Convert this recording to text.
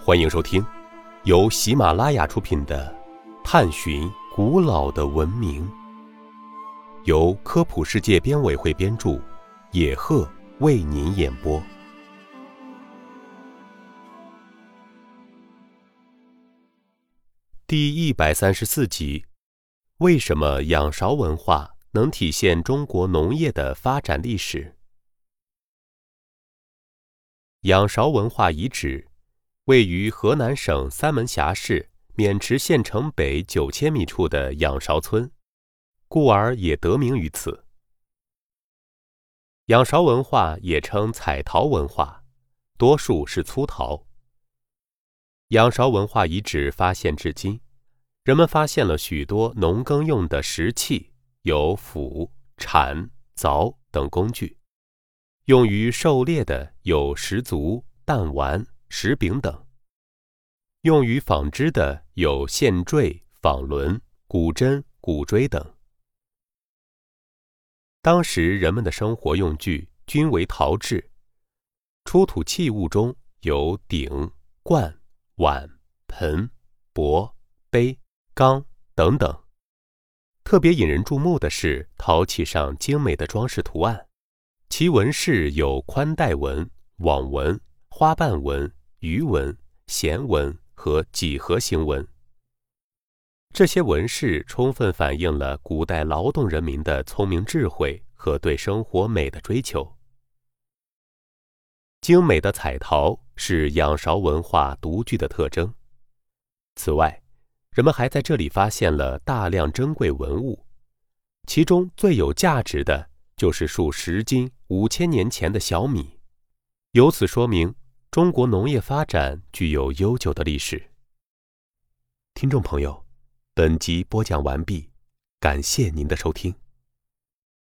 欢迎收听由喜马拉雅出品的《探寻古老的文明》，由科普世界编委会编著，野鹤为您演播。第一百三十四集：为什么仰韶文化能体现中国农业的发展历史？仰韶文化遗址位于河南省三门峡市渑池县城北九千米处的仰韶村，故而也得名于此。仰韶文化也称彩陶文化，多数是粗陶。仰韶文化遗址发现至今，人们发现了许多农耕用的石器，有斧、铲、凿等工具。用于狩猎的有石足、弹丸、石柄等；用于纺织的有线坠、纺轮、骨针、骨锥等。当时人们的生活用具均为陶制，出土器物中有鼎、罐、碗、盆、钵、杯、缸等等。特别引人注目的是陶器上精美的装饰图案。其纹饰有宽带纹、网纹、花瓣纹、鱼纹、弦纹和几何形纹。这些纹饰充分反映了古代劳动人民的聪明智慧和对生活美的追求。精美的彩陶是仰韶文化独具的特征。此外，人们还在这里发现了大量珍贵文物，其中最有价值的。就是数十斤五千年前的小米，由此说明中国农业发展具有悠久的历史。听众朋友，本集播讲完毕，感谢您的收听。